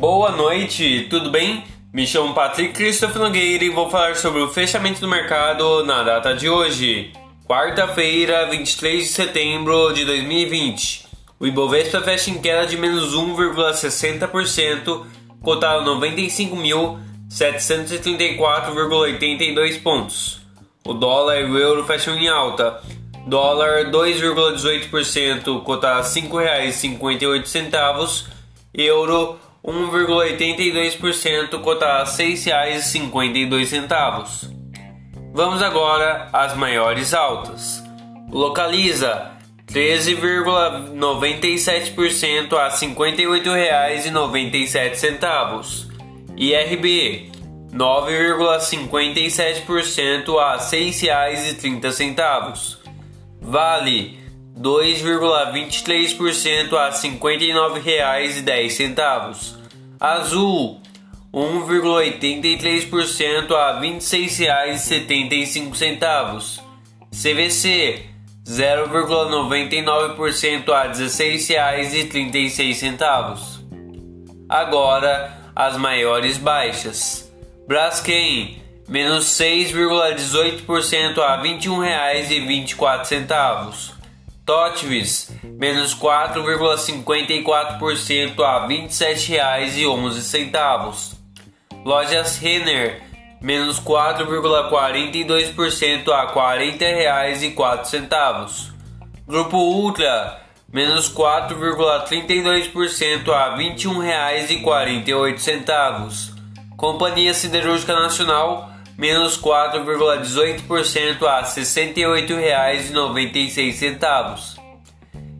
Boa noite, tudo bem? Me chamo Patrick Christopher Nogueira e vou falar sobre o fechamento do mercado na data de hoje, quarta-feira, 23 de setembro de 2020. O Ibovespa fecha em queda de menos 1,60%, cotado 95.734,82 pontos. O dólar e o euro fecham em alta. Dólar 2,18%, cotado a R$ 5,58. Euro 1,82%, cotado a R$ 6,52. Vamos agora às maiores altas. Localiza 13,97% a R$ 58,97. IRB 9,57% a R$ 6,30. Vale 2,23% a R$ 59,10. Azul 1,83% a R$ 26,75. CVC 0,99% a R$ 16,36. Agora as maiores baixas. Braskem menos 6,18% a R$ 21,24. Totvis, menos 4,54% a R$ 27,11. Lojas Renner, menos 4,42% a R$ 40,04. Grupo Ultra, menos 4,32% a R$ 21,48. Companhia Siderúrgica Nacional, menos 4,18% a R$ 68,96.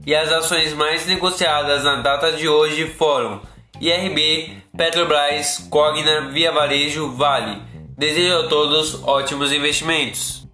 E as ações mais negociadas na data de hoje foram IRB, Petrobras, Cogna, Via Varejo, Vale. Desejo a todos ótimos investimentos.